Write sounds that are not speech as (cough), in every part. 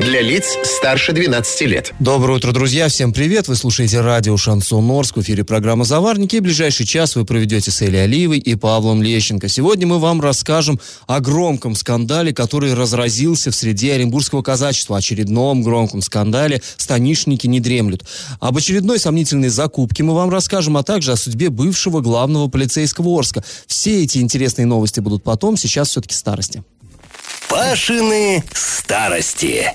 Для лиц старше 12 лет. Доброе утро, друзья. Всем привет. Вы слушаете радио «Шансон Орск». В эфире программа «Заварники». И ближайший час вы проведете с Элей Алиевой и Павлом Лещенко. Сегодня мы вам расскажем о громком скандале, который разразился в среде оренбургского казачества. Очередном громком скандале «Станишники не дремлют». Об очередной сомнительной закупке мы вам расскажем, а также о судьбе бывшего главного полицейского Орска. Все эти интересные новости будут потом. Сейчас все-таки старости. Пашины старости.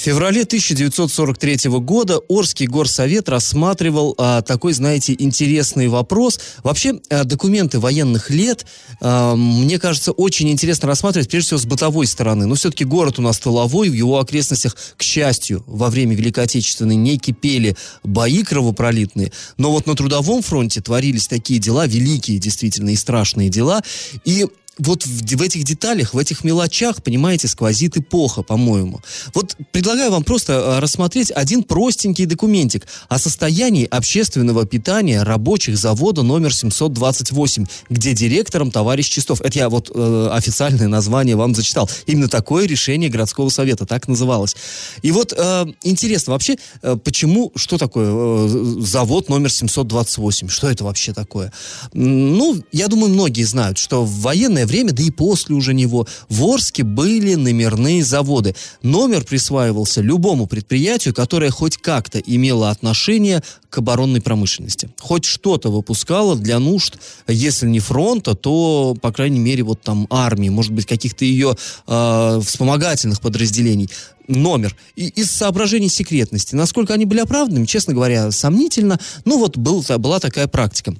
В феврале 1943 года Орский горсовет рассматривал а, такой, знаете, интересный вопрос. Вообще, а, документы военных лет, а, мне кажется, очень интересно рассматривать, прежде всего, с бытовой стороны. Но все-таки город у нас тыловой, в его окрестностях, к счастью, во время Великой Отечественной не кипели бои кровопролитные. Но вот на трудовом фронте творились такие дела, великие действительно и страшные дела. И вот в, в этих деталях, в этих мелочах, понимаете, сквозит эпоха, по-моему. Вот предлагаю вам просто э, рассмотреть один простенький документик о состоянии общественного питания рабочих завода номер 728, где директором товарищ Чистов. Это я вот э, официальное название вам зачитал. Именно такое решение городского совета, так называлось. И вот э, интересно вообще, э, почему, что такое э, завод номер 728? Что это вообще такое? Ну, я думаю, многие знают, что в военное время, да и после уже него, в Орске были номерные заводы. Номер присваивался любому предприятию, которое хоть как-то имело отношение к оборонной промышленности. Хоть что-то выпускало для нужд, если не фронта, то, по крайней мере, вот там армии, может быть, каких-то ее э, вспомогательных подразделений номер. И из соображений секретности. Насколько они были оправданными, честно говоря, сомнительно. Ну вот был, была такая практика.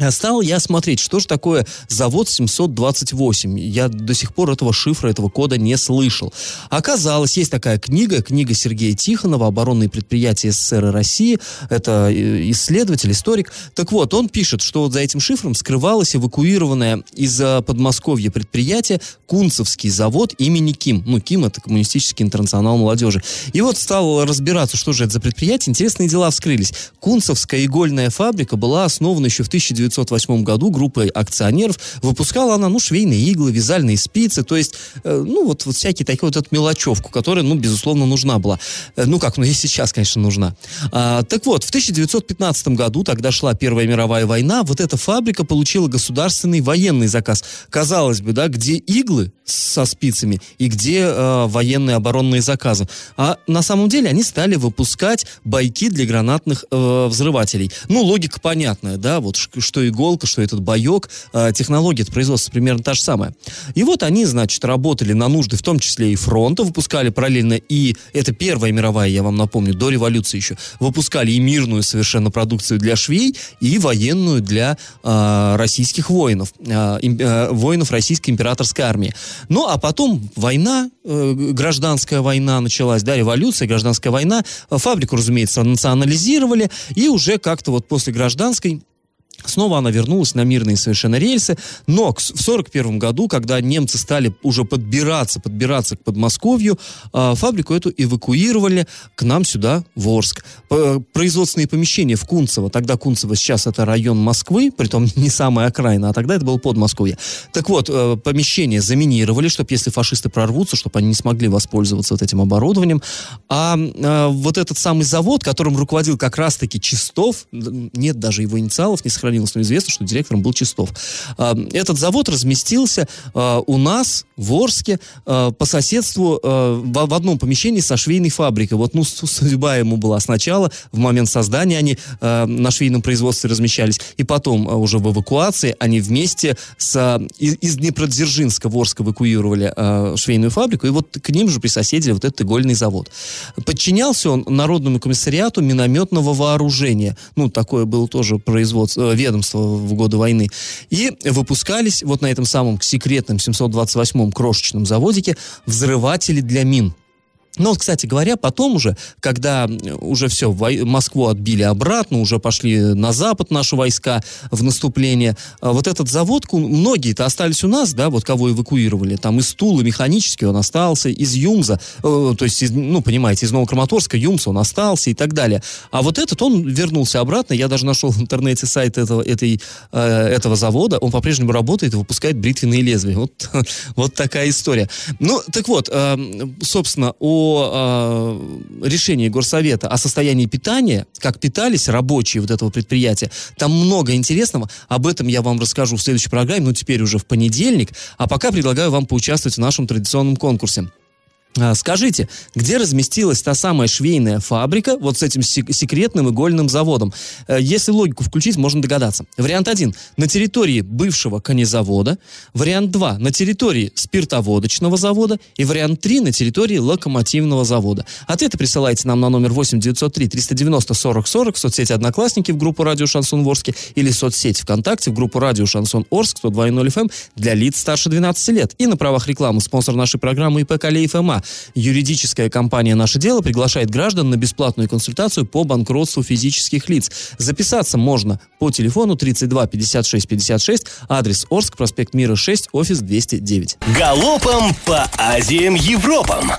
А стал я смотреть, что же такое завод 728. Я до сих пор этого шифра, этого кода не слышал. Оказалось, есть такая книга, книга Сергея Тихонова «Оборонные предприятия СССР и России». Это э, исследователь, историк. Так вот, он пишет, что вот за этим шифром скрывалось эвакуированное из Подмосковья предприятие Кунцевский завод имени Ким. Ну, Ким — это коммунистический интернационал молодежи. И вот стал разбираться, что же это за предприятие. Интересные дела вскрылись. Кунцевская игольная фабрика была основана еще в 1900 1908 году группой акционеров. Выпускала она, ну, швейные иглы, вязальные спицы, то есть, э, ну, вот, вот всякие такие вот эту мелочевку, которая, ну, безусловно, нужна была. Э, ну, как, ну, и сейчас, конечно, нужна. А, так вот, в 1915 году, тогда шла Первая мировая война, вот эта фабрика получила государственный военный заказ. Казалось бы, да, где иглы со спицами и где э, военные оборонные заказы. А на самом деле они стали выпускать байки для гранатных э, взрывателей. Ну, логика понятная, да, вот что иголка, что этот боек, э, технология производства примерно та же самая. И вот они, значит, работали на нужды, в том числе и фронта, выпускали параллельно и, это Первая мировая, я вам напомню, до революции еще, выпускали и мирную совершенно продукцию для швей, и военную для э, российских воинов, э, э, воинов российской императорской армии. Ну, а потом война, э, гражданская война началась, да, революция, гражданская война, фабрику, разумеется, национализировали, и уже как-то вот после гражданской Снова она вернулась на мирные совершенно рельсы, но в 1941 году, когда немцы стали уже подбираться, подбираться к Подмосковью, а, фабрику эту эвакуировали к нам сюда, в Орск. Производственные помещения в Кунцево, тогда Кунцево сейчас это район Москвы, притом (laughs) не самая окраина, а тогда это было Подмосковье. Так вот, э, помещения заминировали, чтобы если фашисты прорвутся, чтобы они не смогли воспользоваться вот этим оборудованием. А, а вот этот самый завод, которым руководил как раз-таки Чистов, нет даже его инициалов, не сохранилось сохранилось, но известно, что директором был Чистов. А, этот завод разместился а, у нас в Орске а, по соседству в одном помещении со швейной фабрикой. Вот, ну, судьба ему была сначала, в момент создания они на швейном производстве размещались, и потом уже в эвакуации они вместе с, из Днепродзержинска в Орск эвакуировали швейную фабрику, и вот к ним же присоседили вот этот игольный завод. Подчинялся он Народному комиссариату минометного вооружения. Ну, такое было тоже производство, ведомства в годы войны. И выпускались вот на этом самом секретном 728-м крошечном заводике взрыватели для мин. Но, вот, кстати говоря, потом уже, когда уже все, Москву отбили обратно, уже пошли на запад наши войска в наступление, а вот этот завод, многие-то остались у нас, да, вот кого эвакуировали, там из Тулы механически он остался, из Юмза, э, то есть, из, ну, понимаете, из Новокраматорска, Юмса он остался и так далее. А вот этот, он вернулся обратно, я даже нашел в интернете сайт этого, этой, э, этого завода, он по-прежнему работает и выпускает бритвенные лезвия. Вот, (laughs) вот такая история. Ну, так вот, э, собственно, о о э, решении Горсовета о состоянии питания, как питались рабочие вот этого предприятия, там много интересного. Об этом я вам расскажу в следующей программе, ну теперь уже в понедельник. А пока предлагаю вам поучаствовать в нашем традиционном конкурсе. А, скажите, где разместилась та самая швейная фабрика вот с этим секретным игольным заводом? Э, если логику включить, можно догадаться. Вариант 1. На территории бывшего конезавода. Вариант 2. На территории спиртоводочного завода. И вариант 3. На территории локомотивного завода. Ответы присылайте нам на номер 8 903 390 40 40 в соцсети Одноклассники в группу Радио Шансон Орске или соцсеть ВКонтакте в группу Радио Шансон Орск 102.0 FM для лиц старше 12 лет. И на правах рекламы спонсор нашей программы ИП Калей ФМА юридическая компания «Наше дело» приглашает граждан на бесплатную консультацию по банкротству физических лиц. Записаться можно по телефону 32 56 56, адрес Орск, проспект Мира 6, офис 209. Галопом по Азиям Европам!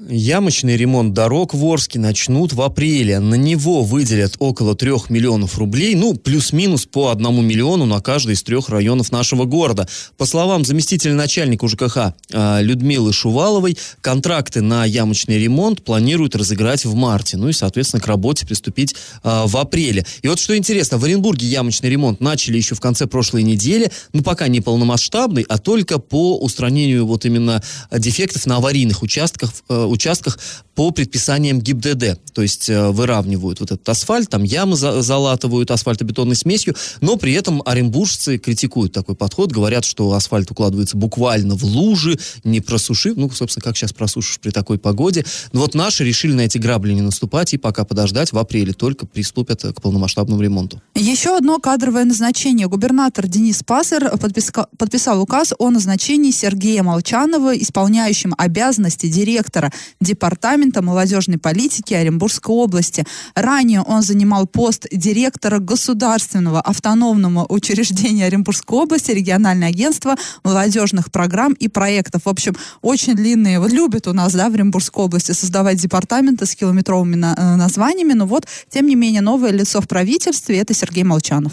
Ямочный ремонт дорог в Орске начнут в апреле. На него выделят около трех миллионов рублей, ну, плюс-минус по одному миллиону на каждый из трех районов нашего города. По словам заместителя начальника УЖКХ э, Людмилы Шуваловой, контракты на ямочный ремонт планируют разыграть в марте. Ну и, соответственно, к работе приступить э, в апреле. И вот что интересно, в Оренбурге ямочный ремонт начали еще в конце прошлой недели, ну, пока не полномасштабный, а только по устранению вот именно дефектов на аварийных участках, э, участках по предписаниям ГИБДД. То есть э, выравнивают вот этот асфальт, там ямы за, залатывают асфальтобетонной смесью, но при этом оренбуржцы критикуют такой подход, говорят, что асфальт укладывается буквально в лужи, не просушив, ну, собственно, как сейчас просушишь при такой погоде. Но вот наши решили на эти грабли не наступать и пока подождать, в апреле только приступят к полномасштабному ремонту. Еще одно кадровое назначение. Губернатор Денис Пассер подписал указ о назначении Сергея Молчанова исполняющим обязанности директора Департамента молодежной политики Оренбургской области. Ранее он занимал пост директора государственного автономного учреждения Оренбургской области, региональное агентство молодежных программ и проектов. В общем, очень длинные. Вот любят у нас, да, в Оренбургской области создавать департаменты с километровыми на, э, названиями, но вот, тем не менее, новое лицо в правительстве – это Сергей Молчанов.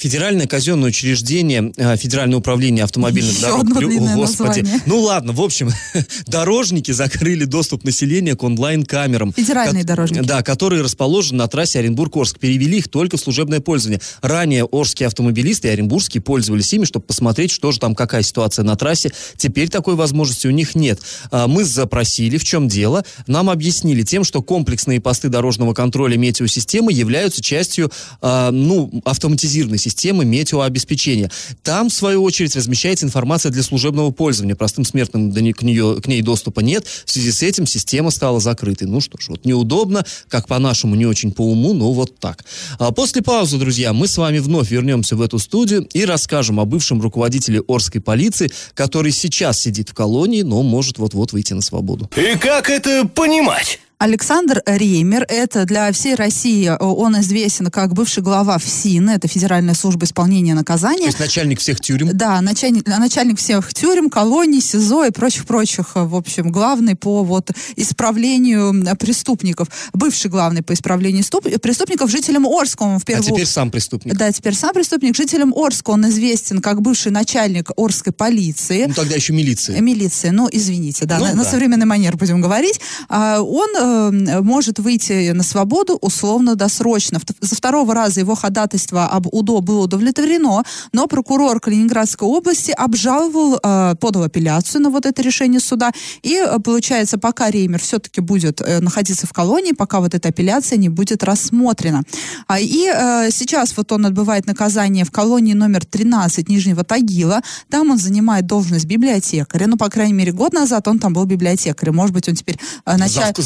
Федеральное казенное учреждение, э, Федеральное управление автомобильных Еще дорог. Одно длинное Господи. название. Ну ладно, в общем, (laughs) дорожники закрыли доступ населения к онлайн-камерам. Федеральные дорожники. Да, которые расположены на трассе Оренбург-Орск. Перевели их только в служебное пользование. Ранее орские автомобилисты и оренбургские пользовались ими, чтобы посмотреть, что же там, какая ситуация на трассе. Теперь такой возможности у них нет. А, мы запросили, в чем дело. Нам объяснили тем, что комплексные посты дорожного контроля метеосистемы являются частью, а, ну, автоматизированной системы системы метеообеспечения. Там, в свою очередь, размещается информация для служебного пользования. Простым смертным к, нее, к ней доступа нет. В связи с этим система стала закрытой. Ну что ж, вот неудобно, как по-нашему, не очень по уму, но вот так. А после паузы, друзья, мы с вами вновь вернемся в эту студию и расскажем о бывшем руководителе Орской полиции, который сейчас сидит в колонии, но может вот-вот выйти на свободу. И как это понимать? Александр Реймер, это для всей России, э, он известен как бывший глава ФСИН, это Федеральная служба исполнения наказания. То есть начальник всех тюрем? Да, начальник, начальник всех тюрем, колоний, СИЗО и прочих-прочих, э, в общем, главный по вот исправлению преступников, бывший главный по исправлению преступников жителям Орска. Он в первую... А теперь сам преступник. Да, теперь сам преступник. Жителям Орска он известен как бывший начальник Орской полиции. Ну, тогда еще милиции. Милиции, ну, извините, да, ну, на, да. на современный манер будем говорить. А, он э, Э, может выйти на свободу условно-досрочно. За второго раза его ходатайство об УДО было удовлетворено, но прокурор Калининградской области обжаловал, э, подал апелляцию на вот это решение суда, и э, получается, пока Реймер все-таки будет находиться в колонии, пока вот эта апелляция не будет рассмотрена. А, и сейчас вот он отбывает наказание в колонии номер 13 Нижнего Тагила, там он занимает должность библиотекаря, ну, по крайней мере, год назад он там был библиотекарем, может быть, он теперь начальник...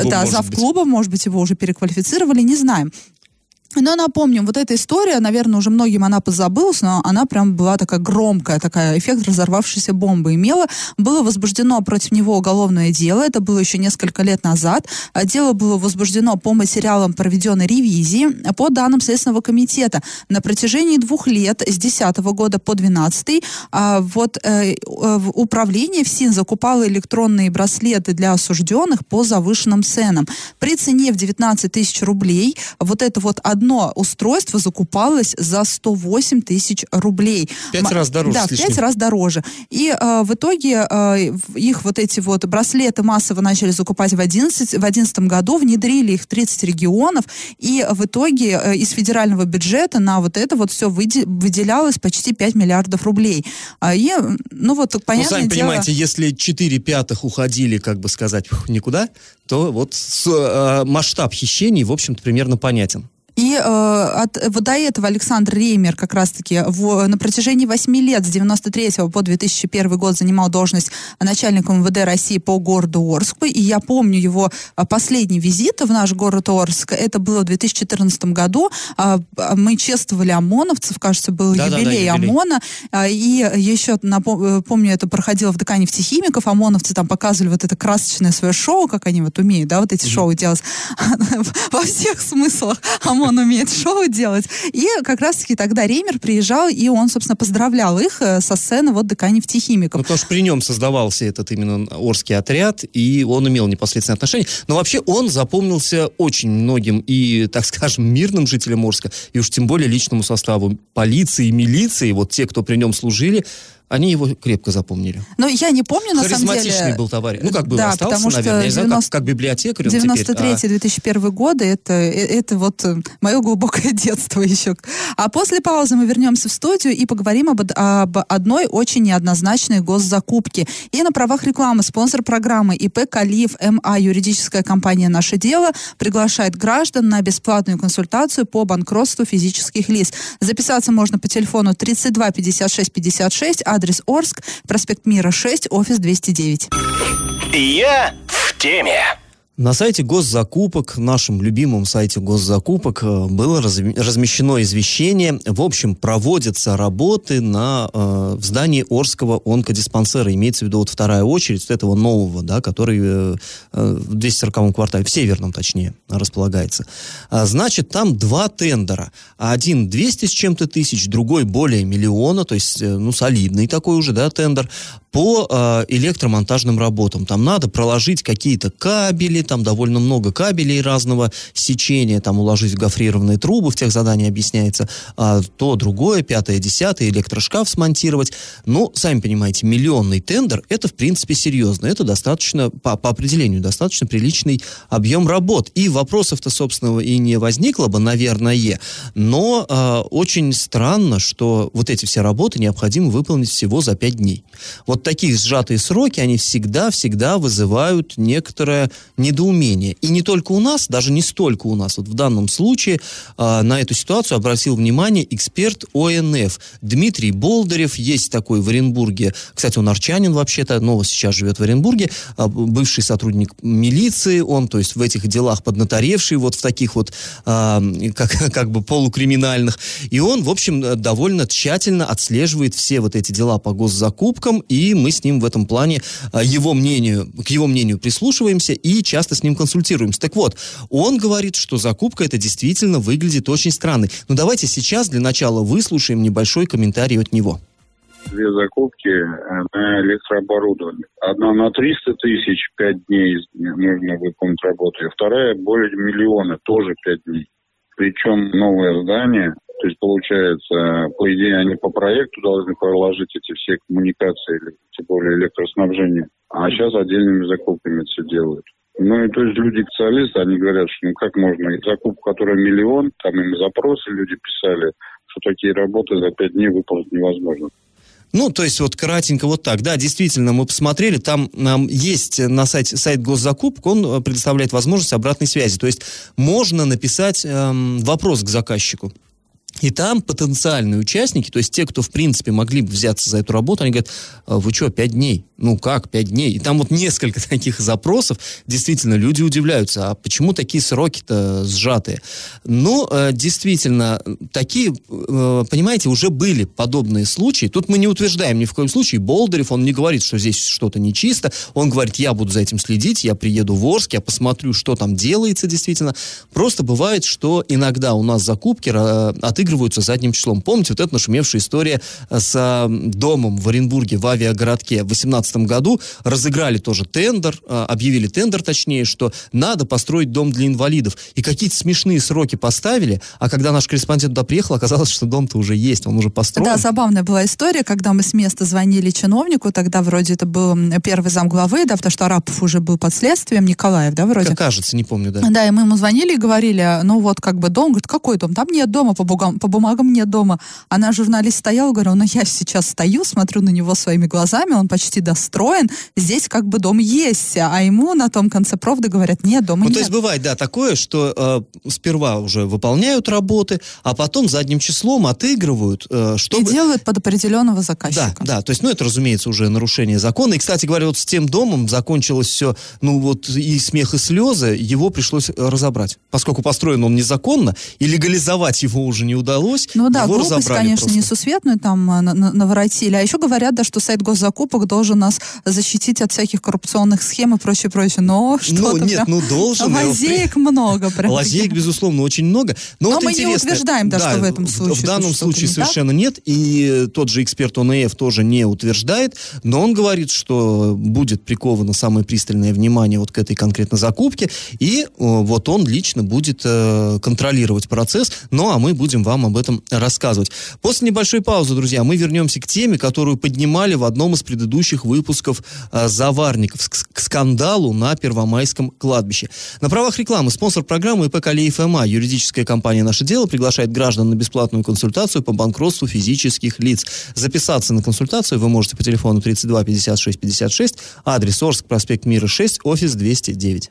клуба, да, зав клуба, может быть, его уже переквалифицировали, не знаем. Но напомним, вот эта история, наверное, уже многим она позабылась, но она прям была такая громкая, такая эффект разорвавшейся бомбы имела. Было возбуждено против него уголовное дело, это было еще несколько лет назад. А Дело было возбуждено по материалам проведенной ревизии. По данным Следственного комитета, на протяжении двух лет, с 2010 года по 2012, вот э, в управление ФСИН закупало электронные браслеты для осужденных по завышенным ценам. При цене в 19 тысяч рублей вот это вот одно устройство закупалось за 108 тысяч рублей. Пять раз дороже Да, в пять раз дороже. И э, в итоге э, их вот эти вот браслеты массово начали закупать в 11, в 11 году, внедрили их в 30 регионов, и в итоге э, из федерального бюджета на вот это вот все выделялось почти 5 миллиардов рублей. А, И, ну вот, Ну, понятное сами дело... понимаете, если 4 пятых уходили, как бы сказать, никуда, то вот с- э, масштаб хищений, в общем-то, примерно понятен. И э, от, вот до этого Александр Реймер как раз-таки на протяжении 8 лет, с 93 по 2001 год, занимал должность начальника МВД России по городу Орску. И я помню его а, последний визит в наш город Орск. Это было в 2014 году. А, а, Мы чествовали ОМОНовцев, кажется, был Да-да-да, юбилей юбилей. ОМОНа. И еще, напом- э, помню, это проходило в ДК нефтехимиков. ОМОНовцы там показывали вот это красочное свое шоу, как они вот умеют, да, вот эти шоу делать (laughs) во всех смыслах. ОМОН умеет шоу делать. И как раз-таки тогда Реймер приезжал, и он, собственно, поздравлял их э, со сцены вот ДК Ну, нефтехимиков. потому что при нем создавался этот именно Орский отряд, и он имел непосредственное отношение. Но вообще он запомнился очень многим и, так скажем, мирным жителям Орска, и уж тем более личному составу полиции милиции, вот те, кто при нем служили, они его крепко запомнили. Но я не помню, на самом Харизматичный деле... был товарищ. Ну, как бы Да, остался, потому что наверное. Я не знаю, как, 90 как библиотекарь он теперь. а- 93-2001 годы, это, э, это вот э, мое глубокое (laughs) детство еще. А после паузы мы вернемся в студию и поговорим об, об одной очень неоднозначной госзакупке. И на правах рекламы спонсор программы ИП Калиев МА, юридическая компания «Наше дело», приглашает граждан на бесплатную консультацию по банкротству физических лиц. Записаться можно по телефону 32 56 56, адрес Орск, проспект Мира 6, офис 209. Я в теме. На сайте госзакупок, нашем любимом сайте госзакупок, э, было размещено извещение. В общем, проводятся работы на, э, в здании Орского онкодиспансера. Имеется в виду вот вторая очередь этого нового, да, который э, э, в 240 квартале, в северном точнее, располагается. А, Значит, там два тендера. Один 200 с чем-то тысяч, другой более миллиона, то есть, э, ну, солидный такой уже, да, тендер, по э, электромонтажным работам. Там надо проложить какие-то кабели, там довольно много кабелей разного сечения, там уложить в гофрированные трубы, в тех заданиях объясняется, а, то другое, пятое, десятое, электрошкаф смонтировать. Ну, сами понимаете, миллионный тендер, это, в принципе, серьезно. Это достаточно, по, по определению, достаточно приличный объем работ. И вопросов-то, собственно, и не возникло бы, наверное. Но э, очень странно, что вот эти все работы необходимо выполнить всего за пять дней. Вот такие сжатые сроки, они всегда-всегда вызывают некоторое недоумение. И не только у нас, даже не столько у нас. Вот в данном случае э, на эту ситуацию обратил внимание эксперт ОНФ Дмитрий Болдырев. Есть такой в Оренбурге. Кстати, он арчанин вообще-то, но сейчас живет в Оренбурге. а, бывший сотрудник милиции. Он, то есть, в этих делах поднаторевший, вот в таких вот, а, как, (laughs) как бы полукриминальных. И он, в общем, э, довольно тщательно отслеживает все вот эти дела по госзакупкам, и мы с ним в этом плане а, его мнению, к его мнению прислушиваемся и часто с ним консультируемся. Так вот, он говорит, что закупка это действительно выглядит очень странной. Но давайте сейчас для начала выслушаем небольшой комментарий от него. две закупки э, на электрооборудование. Одна на 300 тысяч, 5 дней нужно выполнить работу, и вторая более миллиона, тоже 5 дней. Причем новое здание, то есть получается, по идее, они по проекту должны проложить эти все коммуникации, или тем более электроснабжение, а сейчас отдельными закупками это все делают. Ну и то есть люди специалисты, они говорят, что ну как можно, и закупка, которая миллион, там им запросы люди писали, что такие работы за пять дней выполнить невозможно. Ну, то есть вот кратенько вот так. Да, действительно, мы посмотрели, там нам есть на сайте сайт госзакупок, он э, предоставляет возможность обратной связи. То есть можно написать эм, вопрос к заказчику. И там потенциальные участники, то есть те, кто, в принципе, могли бы взяться за эту работу, они говорят, «А вы что, пять дней? Ну как, пять дней? И там вот несколько (laughs) таких запросов. Действительно, люди удивляются, а почему такие сроки-то сжатые? Ну, действительно, такие, э, понимаете, уже были подобные случаи. Тут мы не утверждаем ни в коем случае. Болдырев, он не говорит, что здесь что-то нечисто. Он говорит, я буду за этим следить, я приеду в Орск, я посмотрю, что там делается действительно. Просто бывает, что иногда у нас закупки э, отыгрываются задним числом. Помните, вот эта нашумевшая история с э, домом в Оренбурге, в авиагородке в 2018 году. Разыграли тоже тендер, э, объявили тендер, точнее, что надо построить дом для инвалидов. И какие-то смешные сроки поставили, а когда наш корреспондент туда приехал, оказалось, что дом-то уже есть, он уже построен. Да, забавная была история, когда мы с места звонили чиновнику, тогда вроде это был первый зам главы, да, потому что Арапов уже был под следствием, Николаев, да, вроде? Как кажется, не помню, да. Да, и мы ему звонили и говорили, ну вот как бы дом, говорит, какой дом? Там нет дома, по, бумагам, по бумагам нет дома. А наш журналист стоял, говорил, ну я сейчас стою, смотрю на него своими глазами, он почти достроен, здесь как бы дом есть, а ему на том конце провода говорят, нет, дома ну, нет. то есть бывает, да, такое, что э, сперва уже выполняют работы, а потом задним числом отыгрывают, э, чтобы... И делают под определенного заказчика. Да, да, то есть, ну, это, разумеется, уже нарушение закона. И, кстати говоря, вот с тем домом закончилось все, ну, вот и смех, и слезы, его пришлось разобрать. Поскольку построен он незаконно, и легализовать его уже не удалось, Ну да, его глупость, конечно, просто. несусветную там на- наворотили. А еще говорят, да, что сайт госзакупок должен нас защитить от всяких коррупционных схем и прочее, прочее. Но что-то Ну, нет, прям ну, должен. Лазеек много. Прям Лазеек, безусловно, очень много. Но, Но вот мы не интересно, утверждаем, да, что в этом случае В данном случае не так. совершенно нет. И тот же эксперт ОНФ тоже не утверждает. Но он говорит, что будет приковано самое пристальное внимание вот к этой конкретно закупке. И э, вот он лично будет э, контролировать процесс. Ну, а мы будем вам об этом рассказывать. После небольшой паузы, друзья, мы вернемся к теме, которую поднимали в одном из предыдущих выпусков э, «Заварников» к скандалу на Первомайском кладбище. На правах рекламы спонсор программы ИП Калеев МА, юридическая компания «Наше дело» приглашает граждан на бесплатную консультацию по банкротству физических лиц. Записаться на консультацию вы можете по телефону 32 56 56, адрес Орск, проспект Мира 6, офис 209.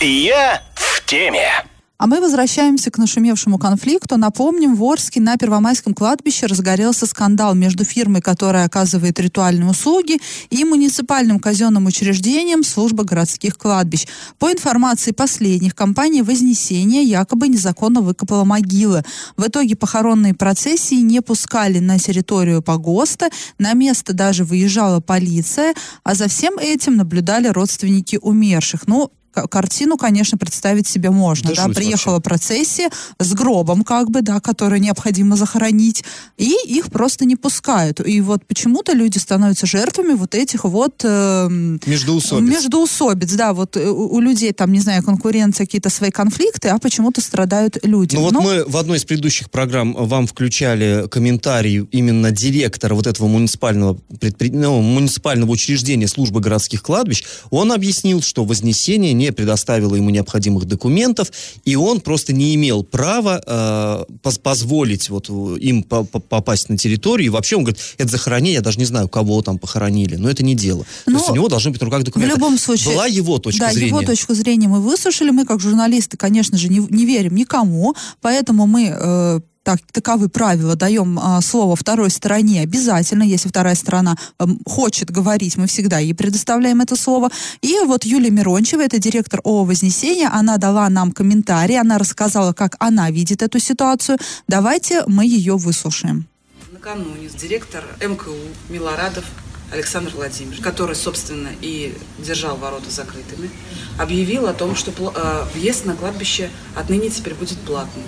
Я в теме. А мы возвращаемся к нашумевшему конфликту. Напомним, в Орске на Первомайском кладбище разгорелся скандал между фирмой, которая оказывает ритуальные услуги, и муниципальным казенным учреждением служба городских кладбищ. По информации последних, компания «Вознесение» якобы незаконно выкопала могилы. В итоге похоронные процессии не пускали на территорию погоста, на место даже выезжала полиция, а за всем этим наблюдали родственники умерших. Ну, картину, конечно, представить себе можно. Да Да, приехала процессия с гробом, как бы, да, который необходимо захоронить, и их просто не пускают. И вот почему-то люди становятся жертвами вот этих вот эм, Междуусобиц. междуусобиц, да, вот э, у, у людей там, не знаю, конкуренция, какие-то свои конфликты, а почему-то страдают люди. Ну вот Ну, мы в одной из предыдущих программ вам включали комментарий именно директора вот этого муниципального, предпри- ну, муниципального учреждения службы городских кладбищ. Он объяснил, что Вознесение не предоставило ему необходимых документов, и он просто не имел права э, поз- позволить вот э, им по- по- попасть на территорию. И вообще он говорит, это захоронение, я даже не знаю, кого там похоронили, но это не дело. То Ну, есть у него должны быть в руках документы. В любом случае. Была его точка да, зрения. его точку зрения мы выслушали. Мы, как журналисты, конечно же, не, не верим никому, поэтому мы э, так, таковы правила, даем а, слово второй стороне обязательно, если вторая сторона эм, хочет говорить, мы всегда ей предоставляем это слово. И вот Юлия Мирончева, это директор ООО «Вознесение», она дала нам комментарий, она рассказала, как она видит эту ситуацию. Давайте мы ее выслушаем. Накануне директор МКУ Милорадов Александр Владимирович, который, собственно, и держал ворота закрытыми, объявил о том, что э, въезд на кладбище отныне теперь будет платным.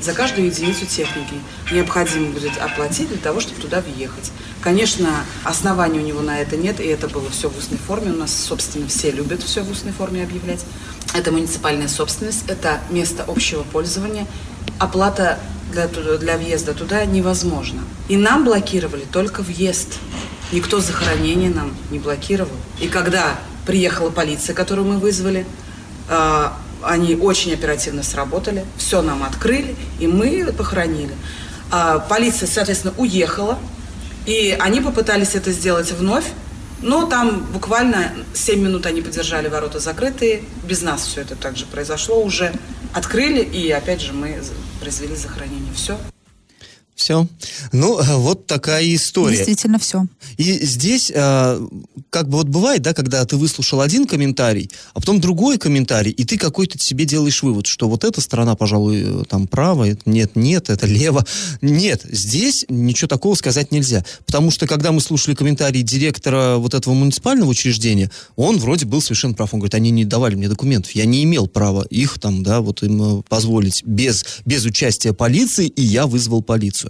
За каждую единицу техники необходимо будет оплатить для того, чтобы туда въехать. Конечно, оснований у него на это нет, и это было все в устной форме. У нас, собственно, все любят все в устной форме объявлять. Это муниципальная собственность, это место общего пользования. Оплата для, для въезда туда невозможно. И нам блокировали только въезд. Никто захоронение нам не блокировал. И когда приехала полиция, которую мы вызвали, э, они очень оперативно сработали, все нам открыли, и мы похоронили. А полиция, соответственно, уехала, и они попытались это сделать вновь, но там буквально 7 минут они подержали ворота закрытые, без нас все это также произошло уже. Открыли, и опять же мы произвели захоронение. Все. Все. Ну, э, вот такая история. Действительно все. И здесь, э, как бы вот бывает, да, когда ты выслушал один комментарий, а потом другой комментарий, и ты какой-то себе делаешь вывод, что вот эта сторона, пожалуй, э, там права, нет, нет, это лево. Нет, здесь ничего такого сказать нельзя. Потому что, когда мы слушали комментарий директора вот этого муниципального учреждения, он вроде был совершенно прав. Он говорит, они не давали мне документов, я не имел права их там, да, вот им позволить без, без участия полиции, и я вызвал полицию.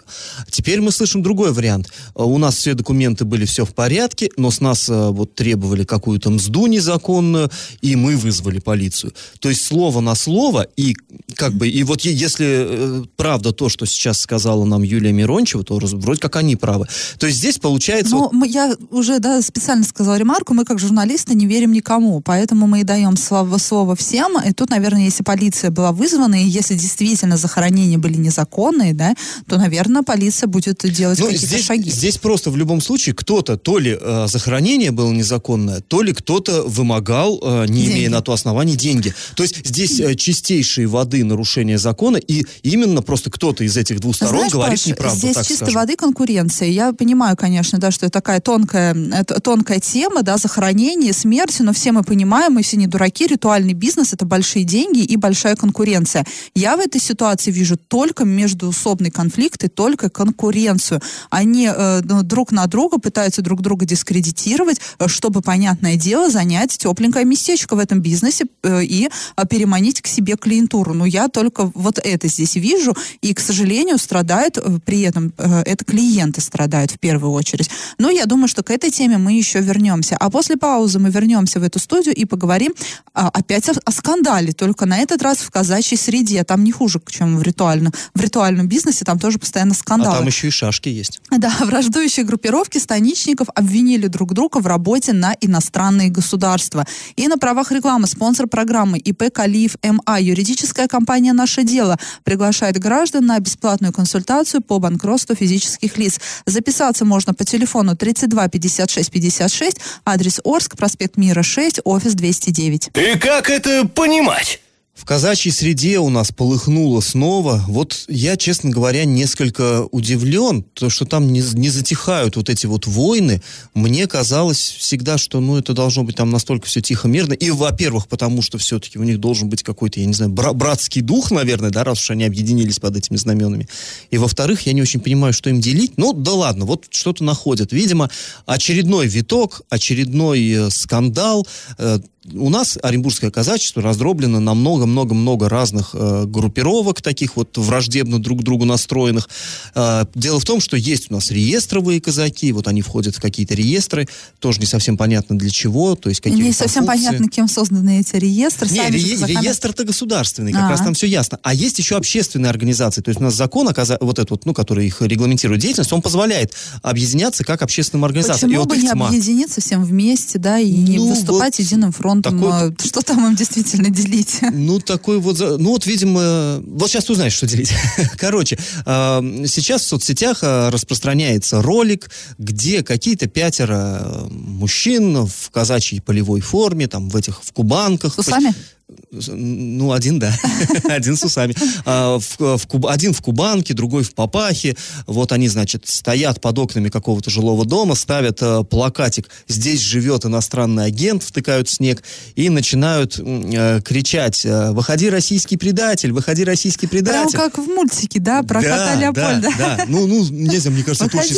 Теперь мы слышим другой вариант. Э, У нас все документы были все в порядке, но с нас э, вот требовали какую-то мзду незаконную, и мы вызвали полицию. То есть слово на слово, и как бы, и вот если э, правда то, что сейчас сказала нам Юлия Мирончева, то вроде как они правы. То есть здесь получается... Ну, вот- я уже да, специально сказала ремарку, мы как журналисты не верим никому, поэтому мы и даем слово, слово всем. И тут, наверное, если полиция была вызвана, и если действительно захоронения были незаконные, да, то, наверное, полиция будет делать Ну, какие-то здесь, шаги. здесь просто в любом случае кто-то, то ли э, захоронение было незаконное, то ли кто-то вымогал, э, не Деньги. имея на то оснований, деньги. То есть здесь э, чистейшие воды нарушения закона, и именно просто кто-то из этих двух сторон Знаешь, говорит Паш, неправду, здесь так чисто скажем. воды конкуренция. Я понимаю, конечно, да, что это такая тонкая, это тонкая тема, да, захоронение, смерть, но все мы понимаем, мы все не дураки, ритуальный бизнес — это большие деньги и большая конкуренция. Я в этой ситуации вижу только междуусобный конфликт и только конкуренцию. Они э, ну, друг на друга пытаются друг друга дискредитировать, э, чтобы, понятное дело, занять тепленькое местечко в этом бизнесе э, и э, переманить к себе клиентуру. Но я только вот это здесь вижу, и, к сожалению, страдают э, при этом, э, это клиенты страдают в первую очередь. Но я думаю, что к этой теме мы еще вернемся. А после паузы мы вернемся в эту студию и поговорим а, опять о, о скандале, только на этот раз в казачьей среде. Там не хуже, чем в ритуальном, в ритуальном бизнесе, там тоже постоянно А скандалы. там еще и шашки есть. Да, (laughs) враждующие группировки станичников обвинили друг друга в работе на иностранные государства. И на правах рекламы спонсор программы ИП Калиев МА, юридическая компания «Наше дело» приглашает граждан на бесплатную консультацию по банкротству физических лиц. Записаться можно по телефону 32 56 56, адрес Орск, проспект Мира 6, офис 209. И как это понимать? В казачьей среде у нас полыхнуло снова. Вот я, честно говоря, несколько удивлен, то, что там не, не затихают вот эти вот войны. Мне казалось всегда, что ну это должно быть там настолько все тихо, мирно. И, во-первых, потому что все-таки у них должен быть какой-то, я не знаю, бра- братский дух, наверное, да, раз уж они объединились под этими знаменами. И, во-вторых, я не очень понимаю, что им делить. Ну, да ладно, вот что-то находят. Видимо, очередной виток, очередной э, скандал. Э, у нас Оренбургское казачество раздроблено на много-много-много разных э, группировок, таких вот враждебно друг к другу настроенных. Э, дело в том, что есть у нас реестровые казаки, вот они входят в какие-то реестры, тоже не совсем понятно для чего, то есть И какие не совсем понятно, кем созданы эти реестры. не, ре- казаками- реестр-то государственный, как А. раз там все ясно. А есть еще общественные организации. То есть у нас закон, оказа- вот этот вот, ну, который их регламентирует деятельность, он позволяет объединяться как общественным организациям. И Почему вот бы не тьма. объединиться всем вместе, да, и не Ну, выступать вот единым фронтом? Такой- э, Что там им действительно делить? (laughs) Ну, такой вот... Ну, вот, видимо... Вот сейчас узнаешь, что делить. (laughs) Короче, сейчас в соцсетях э, распространяется ролик, где какие-то пятеро э, мужчин в казачьей полевой форме, там, в этих, в кубанках. С усами? Ну, один, да. (laughs) один с усами. А, в- в куб- один в кубанке, другой в папахе. Вот они, значит, стоят под окнами какого-то жилого дома, ставят э, плакатик «Здесь живет иностранный агент», втыкают снег и начинают э, кричать э, «Выходи, российский предатель! Выходи, российский Прям предатель!» как в мультике, да, про да, кота Леопольда. Да, да. Ну, ну, не знаю, мне кажется, это очень,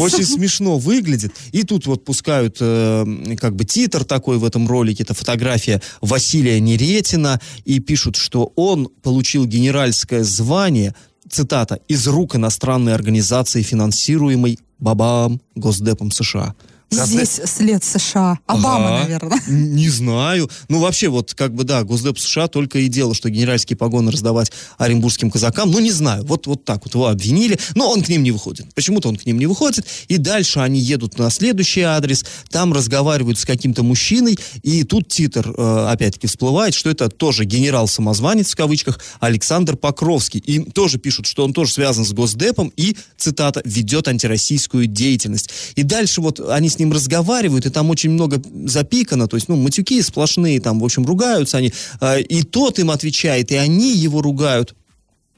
очень смешно выглядит. И тут вот пускают э, как бы титр такой в этом ролике, это фотография Василия Неретина, и пишут, что он получил генеральское звание, цитата, из рук иностранной организации, финансируемой Бабам Госдепом США. Здесь след США. Обама, Ага. наверное. Не знаю. Ну, вообще, вот, как бы, да, Госдеп США только и дело, что генеральские погоны раздавать оренбургским казакам. Ну, не знаю. Вот, вот так вот его обвинили. Но он к ним не выходит. Почему-то он к ним не выходит. И дальше они едут на следующий адрес. Там разговаривают с каким-то мужчиной. И тут титр, э, опять-таки, всплывает, что это тоже генерал-самозванец, в кавычках, Александр Покровский. И тоже пишут, что он тоже связан с Госдепом и, цитата, ведет антироссийскую деятельность. И дальше вот они с ним разговаривают, и там очень много запикано, то есть, ну, матюки сплошные, там, в общем, ругаются они. А, И тот им отвечает, и они его ругают.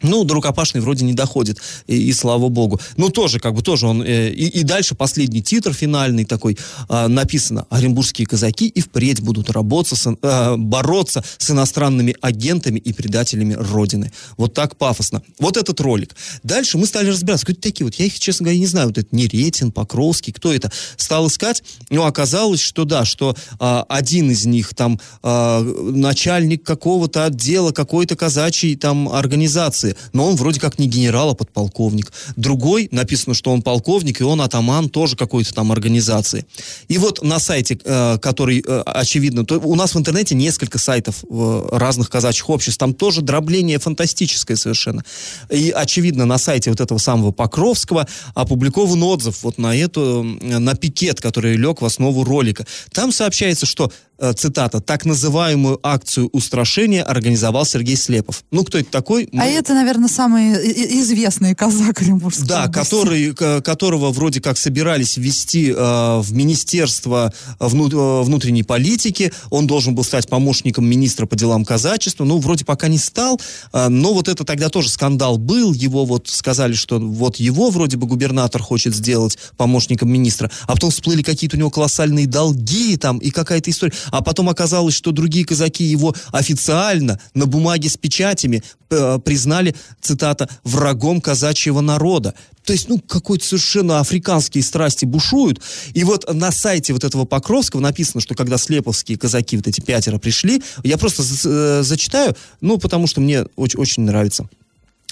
Ну, до рукопашной вроде не доходит, и, и слава богу. Ну, тоже, как бы, тоже он... Э, и, и дальше последний титр финальный такой э, написано. Оренбургские казаки и впредь будут работать с, э, бороться с иностранными агентами и предателями Родины. Вот так пафосно. Вот этот ролик. Дальше мы стали разбираться. Кто это такие? Вот я их, честно говоря, не знаю. Вот это Неретин, Покровский, кто это? Стал искать. Ну, оказалось, что да, что э, один из них там э, начальник какого-то отдела, какой-то казачьей там организации но он вроде как не генерал, а подполковник. Другой, написано, что он полковник, и он атаман тоже какой-то там организации. И вот на сайте, э, который, э, очевидно, то у нас в интернете несколько сайтов э, разных казачьих обществ, там тоже дробление фантастическое совершенно. И, очевидно, на сайте вот этого самого Покровского опубликован отзыв вот на эту, на пикет, который лег в основу ролика. Там сообщается, что цитата, так называемую акцию устрашения организовал Сергей Слепов. Ну, кто это такой? Мы... А это, наверное, самый известный казак Оренбургской Да, который, которого вроде как собирались ввести э, в Министерство вну, э, внутренней политики. Он должен был стать помощником министра по делам казачества. Ну, вроде пока не стал. Э, но вот это тогда тоже скандал был. Его вот сказали, что вот его вроде бы губернатор хочет сделать помощником министра. А потом всплыли какие-то у него колоссальные долги там и какая-то история а потом оказалось, что другие казаки его официально на бумаге с печатями э, признали, цитата, врагом казачьего народа. То есть, ну, какой-то совершенно африканские страсти бушуют. И вот на сайте вот этого Покровского написано, что когда слеповские казаки, вот эти пятеро пришли, я просто э, зачитаю, ну, потому что мне очень, очень нравится.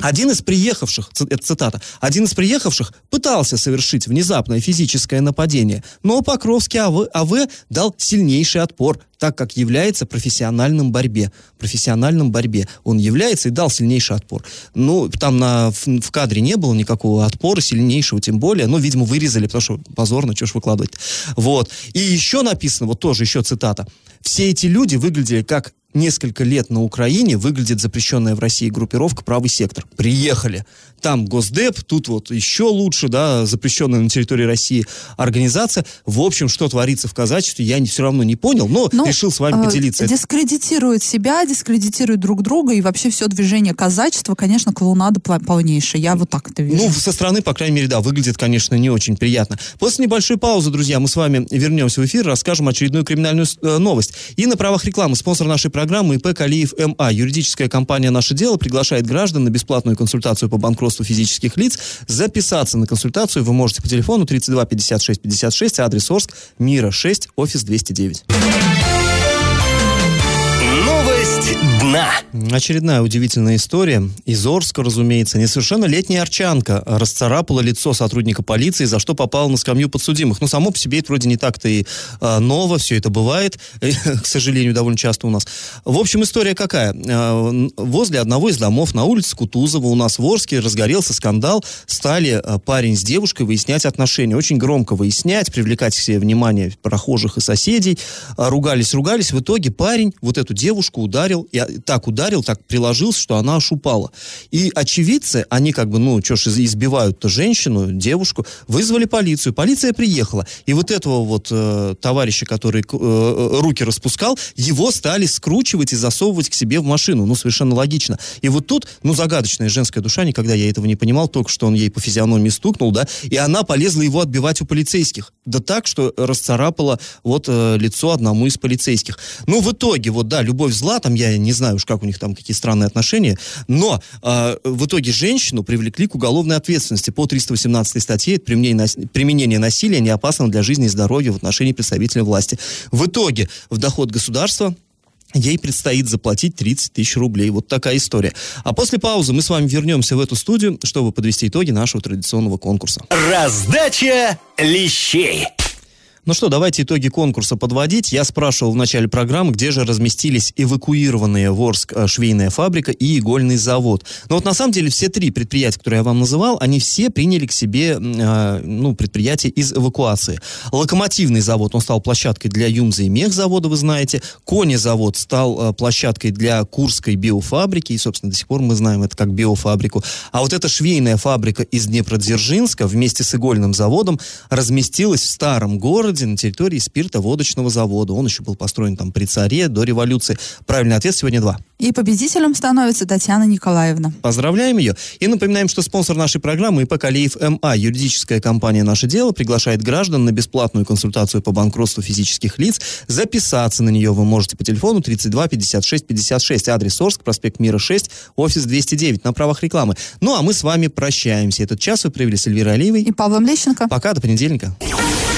Один из приехавших, это цитата, один из приехавших пытался совершить внезапное физическое нападение, но Покровский АВ, АВ дал сильнейший отпор, так как является профессиональным борьбе. Профессиональным борьбе. Он является и дал сильнейший отпор. Ну, там на, в, в кадре не было никакого отпора, сильнейшего тем более. Ну, видимо, вырезали, потому что позорно, что ж выкладывать. Вот. И еще написано, вот тоже еще цитата. Все эти люди выглядели как несколько лет на Украине выглядит запрещенная в России группировка «Правый сектор». Приехали. Там Госдеп, тут вот еще лучше, да, запрещенная на территории России организация. В общем, что творится в казачестве, я не, все равно не понял, но ну, решил с вами э, поделиться. Дискредитируют себя, дискредитируют друг друга, и вообще все движение казачества, конечно, клоунада полнейшая. Я вот так это вижу. Ну, со стороны, по крайней мере, да, выглядит, конечно, не очень приятно. После небольшой паузы, друзья, мы с вами вернемся в эфир, расскажем очередную криминальную э, новость. И на правах рекламы спонсор нашей программы ИП Калиев МА. Юридическая компания «Наше дело» приглашает граждан на бесплатную консультацию по банкротству физических лиц. Записаться на консультацию вы можете по телефону 32 56 56, адрес Орск, Мира 6, офис 209 дна. Очередная удивительная история. Из Орска, разумеется, несовершеннолетняя арчанка расцарапала лицо сотрудника полиции, за что попала на скамью подсудимых. Ну, само по себе это вроде не так-то и а, ново, все это бывает, (laughs) к сожалению, довольно часто у нас. В общем, история какая? А, возле одного из домов на улице Кутузова у нас в Орске разгорелся скандал, стали а, парень с девушкой выяснять отношения. Очень громко выяснять, привлекать к себе внимание прохожих и соседей. Ругались, ругались. В итоге парень вот эту девушку ударил и так ударил, так приложился, что она аж упала. И очевидцы, они как бы, ну, что ж, избивают-то женщину, девушку, вызвали полицию. Полиция приехала. И вот этого вот э, товарища, который э, э, руки распускал, его стали скручивать и засовывать к себе в машину. Ну, совершенно логично. И вот тут, ну, загадочная женская душа, никогда я этого не понимал, только что он ей по физиономии стукнул, да, и она полезла его отбивать у полицейских. Да так, что расцарапала вот э, лицо одному из полицейских. Ну, в итоге, вот, да, любовь зла, там, я не знаю уж, как у них там какие странные отношения, но э, в итоге женщину привлекли к уголовной ответственности по 318 статье это применение, применение насилия не опасно для жизни и здоровья в отношении представителя власти. В итоге в доход государства ей предстоит заплатить 30 тысяч рублей. Вот такая история. А после паузы мы с вами вернемся в эту студию, чтобы подвести итоги нашего традиционного конкурса. Раздача лещей. Ну что, давайте итоги конкурса подводить. Я спрашивал в начале программы, где же разместились эвакуированные в Орск э, швейная фабрика и игольный завод. Но вот на самом деле все три предприятия, которые я вам называл, они все приняли к себе э, ну, предприятия из эвакуации. Локомотивный завод, он стал площадкой для Юмза и мехзавода, вы знаете. Конезавод стал э, площадкой для Курской биофабрики, и, собственно, до сих пор мы знаем это как биофабрику. А вот эта швейная фабрика из Днепродзержинска вместе с игольным заводом разместилась в старом городе, городе на территории спиртоводочного завода. Он еще был построен там при царе до революции. Правильный ответ сегодня два. И победителем становится Татьяна Николаевна. Поздравляем ее. И напоминаем, что спонсор нашей программы ИП Калиев МА, юридическая компания «Наше дело», приглашает граждан на бесплатную консультацию по банкротству физических лиц. Записаться на нее вы можете по телефону 32 56 56. Адрес Орск, проспект Мира 6, офис 209 на правах рекламы. Ну, а мы с вами прощаемся. Этот час вы провели с Эльвирой Алиевой. И Павлом Лещенко. Пока, до понедельника.